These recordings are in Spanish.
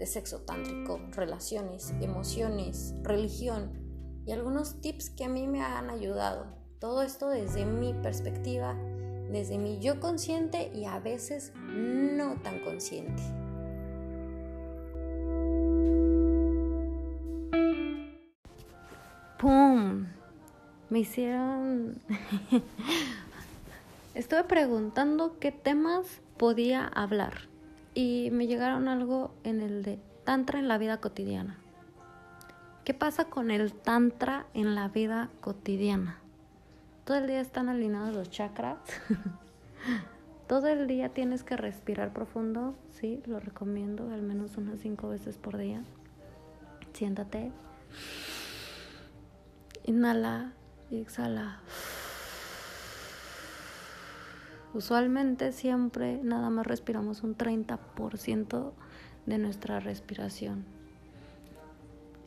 de sexo tántrico, relaciones, emociones, religión y algunos tips que a mí me han ayudado. Todo esto desde mi perspectiva, desde mi yo consciente y a veces no tan consciente. ¡Pum! Me hicieron... Estuve preguntando qué temas podía hablar y me llegaron algo en el de Tantra en la vida cotidiana. ¿Qué pasa con el Tantra en la vida cotidiana? Todo el día están alineados los chakras. Todo el día tienes que respirar profundo, sí, lo recomiendo, al menos unas cinco veces por día. Siéntate. Inhala y exhala. Usualmente siempre nada más respiramos un 30% de nuestra respiración.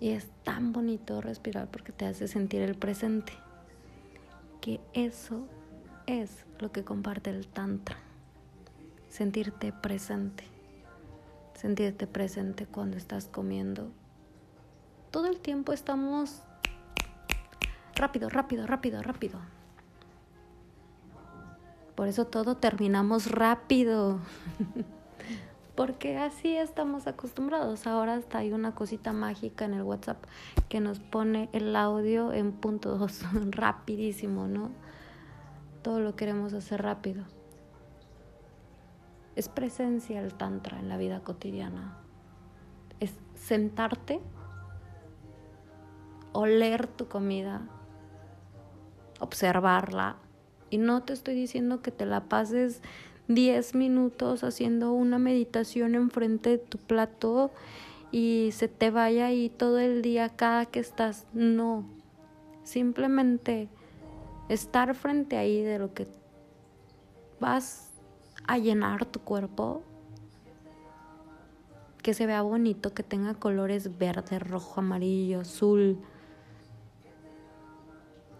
Y es tan bonito respirar porque te hace sentir el presente. Que eso es lo que comparte el Tantra. Sentirte presente. Sentirte presente cuando estás comiendo. Todo el tiempo estamos rápido, rápido, rápido, rápido. Por eso todo terminamos rápido. Porque así estamos acostumbrados. Ahora hasta hay una cosita mágica en el WhatsApp que nos pone el audio en punto dos, rapidísimo, ¿no? Todo lo queremos hacer rápido. Es presencia el tantra en la vida cotidiana. Es sentarte, oler tu comida, observarla, y no te estoy diciendo que te la pases 10 minutos haciendo una meditación enfrente de tu plato y se te vaya ahí todo el día cada que estás. No. Simplemente estar frente ahí de lo que vas a llenar tu cuerpo. Que se vea bonito, que tenga colores verde, rojo, amarillo, azul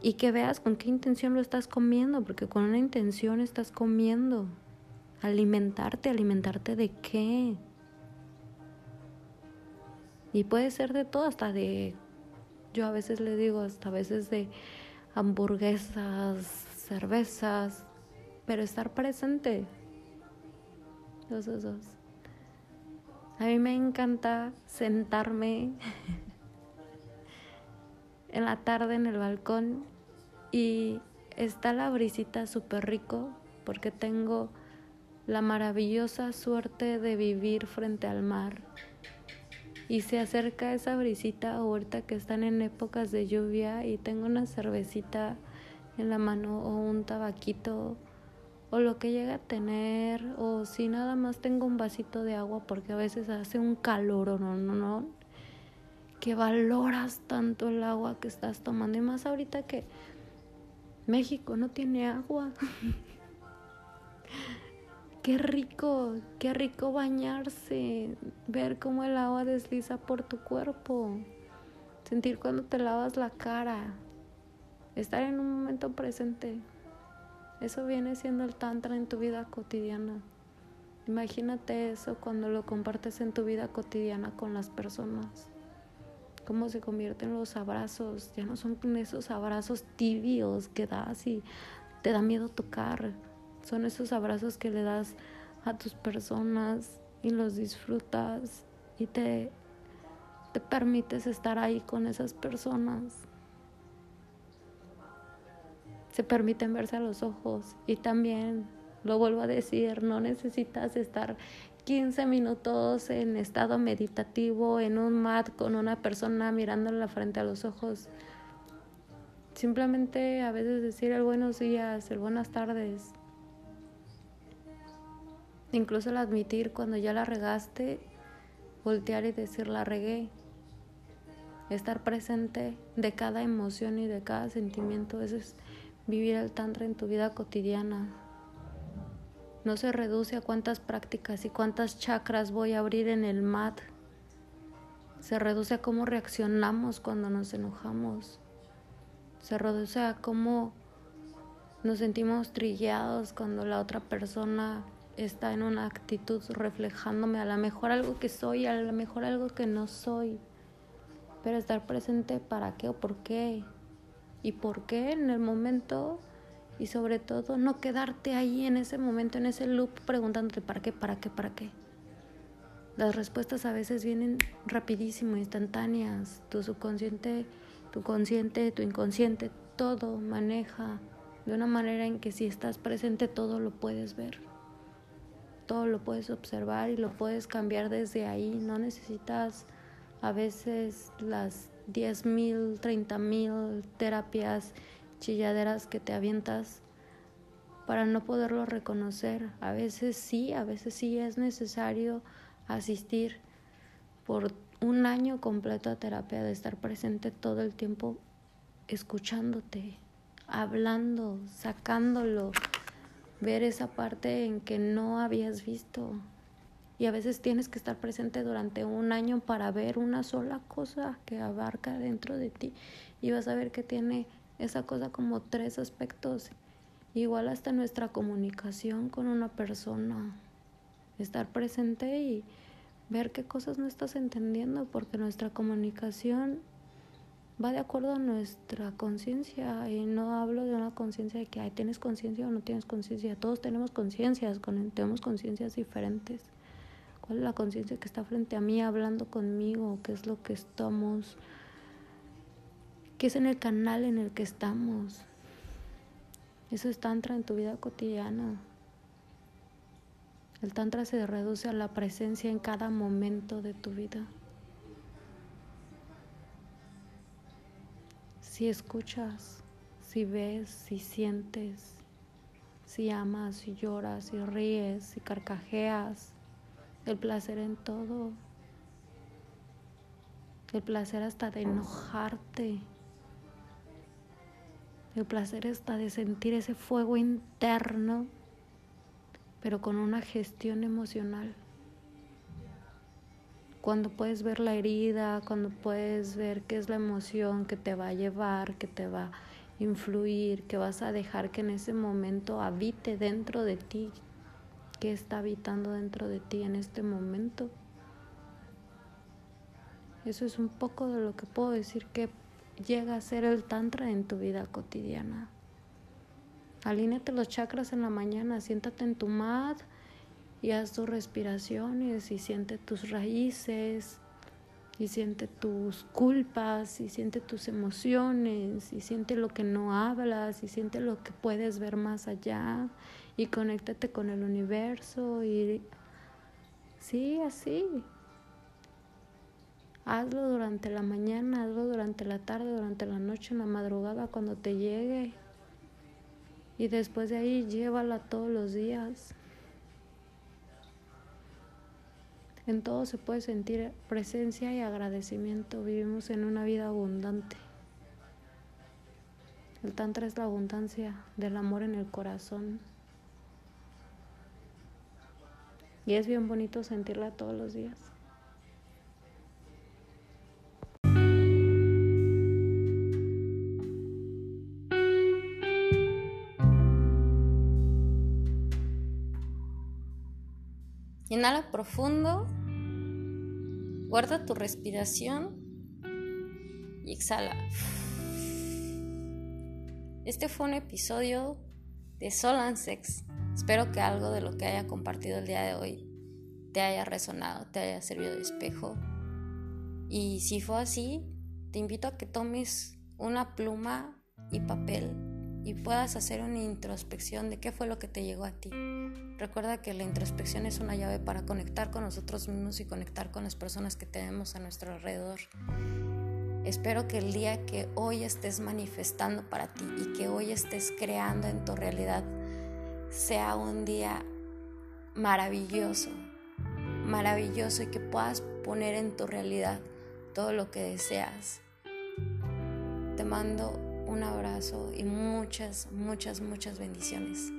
y que veas con qué intención lo estás comiendo, porque con una intención estás comiendo. Alimentarte, alimentarte de qué. Y puede ser de todo, hasta de, yo a veces le digo, hasta a veces de hamburguesas, cervezas, pero estar presente. Dos, dos, dos. A mí me encanta sentarme en la tarde en el balcón y está la brisita súper rico porque tengo la maravillosa suerte de vivir frente al mar. Y se acerca esa brisita ahorita que están en épocas de lluvia y tengo una cervecita en la mano o un tabaquito o lo que llega a tener o si nada más tengo un vasito de agua porque a veces hace un calor o no, no, no, que valoras tanto el agua que estás tomando y más ahorita que México no tiene agua. qué rico, qué rico bañarse, ver cómo el agua desliza por tu cuerpo, sentir cuando te lavas la cara, estar en un momento presente. Eso viene siendo el tantra en tu vida cotidiana. Imagínate eso cuando lo compartes en tu vida cotidiana con las personas cómo se convierten los abrazos, ya no son esos abrazos tibios que das y te da miedo tocar, son esos abrazos que le das a tus personas y los disfrutas y te, te permites estar ahí con esas personas. Se permiten verse a los ojos y también, lo vuelvo a decir, no necesitas estar 15 minutos en estado meditativo, en un mat con una persona mirándola frente a los ojos. Simplemente a veces decir el buenos días, el buenas tardes. Incluso el admitir cuando ya la regaste, voltear y decir la regué. estar presente de cada emoción y de cada sentimiento. Eso es vivir el tantra en tu vida cotidiana. No se reduce a cuántas prácticas y cuántas chakras voy a abrir en el mat. Se reduce a cómo reaccionamos cuando nos enojamos. Se reduce a cómo nos sentimos trillados cuando la otra persona está en una actitud reflejándome a lo mejor algo que soy, a lo mejor algo que no soy. Pero estar presente para qué o por qué. Y por qué en el momento y sobre todo no quedarte ahí en ese momento, en ese loop preguntándote para qué, para qué, para qué. Las respuestas a veces vienen rapidísimo, instantáneas. Tu subconsciente, tu consciente, tu inconsciente, todo maneja de una manera en que si estás presente todo lo puedes ver. Todo lo puedes observar y lo puedes cambiar desde ahí. No necesitas a veces las 10.000, 30.000 terapias chilladeras que te avientas para no poderlo reconocer. A veces sí, a veces sí es necesario asistir por un año completo a terapia, de estar presente todo el tiempo escuchándote, hablando, sacándolo, ver esa parte en que no habías visto. Y a veces tienes que estar presente durante un año para ver una sola cosa que abarca dentro de ti y vas a ver que tiene esa cosa como tres aspectos. Igual hasta nuestra comunicación con una persona. Estar presente y ver qué cosas no estás entendiendo, porque nuestra comunicación va de acuerdo a nuestra conciencia. Y no hablo de una conciencia de que Ay, tienes conciencia o no tienes conciencia. Todos tenemos conciencias, tenemos conciencias diferentes. ¿Cuál es la conciencia que está frente a mí hablando conmigo? ¿Qué es lo que estamos? Que es en el canal en el que estamos. Eso es tantra en tu vida cotidiana. El tantra se reduce a la presencia en cada momento de tu vida. Si escuchas, si ves, si sientes, si amas, si lloras, si ríes, si carcajeas, el placer en todo, el placer hasta de enojarte, el placer está de sentir ese fuego interno, pero con una gestión emocional. Cuando puedes ver la herida, cuando puedes ver qué es la emoción que te va a llevar, que te va a influir, que vas a dejar que en ese momento habite dentro de ti, que está habitando dentro de ti en este momento. Eso es un poco de lo que puedo decir que llega a ser el tantra en tu vida cotidiana. Alíneate los chakras en la mañana, siéntate en tu mat y haz tus respiraciones y siente tus raíces y siente tus culpas y siente tus emociones y siente lo que no hablas y siente lo que puedes ver más allá y conéctate con el universo y sí, así. Hazlo durante la mañana, hazlo durante la tarde, durante la noche, en la madrugada, cuando te llegue. Y después de ahí llévala todos los días. En todo se puede sentir presencia y agradecimiento. Vivimos en una vida abundante. El Tantra es la abundancia del amor en el corazón. Y es bien bonito sentirla todos los días. Inhala profundo, guarda tu respiración y exhala. Este fue un episodio de Sol and Sex. Espero que algo de lo que haya compartido el día de hoy te haya resonado, te haya servido de espejo. Y si fue así, te invito a que tomes una pluma y papel y puedas hacer una introspección de qué fue lo que te llegó a ti. Recuerda que la introspección es una llave para conectar con nosotros mismos y conectar con las personas que tenemos a nuestro alrededor. Espero que el día que hoy estés manifestando para ti y que hoy estés creando en tu realidad sea un día maravilloso, maravilloso y que puedas poner en tu realidad todo lo que deseas. Te mando un abrazo y muchas, muchas, muchas bendiciones.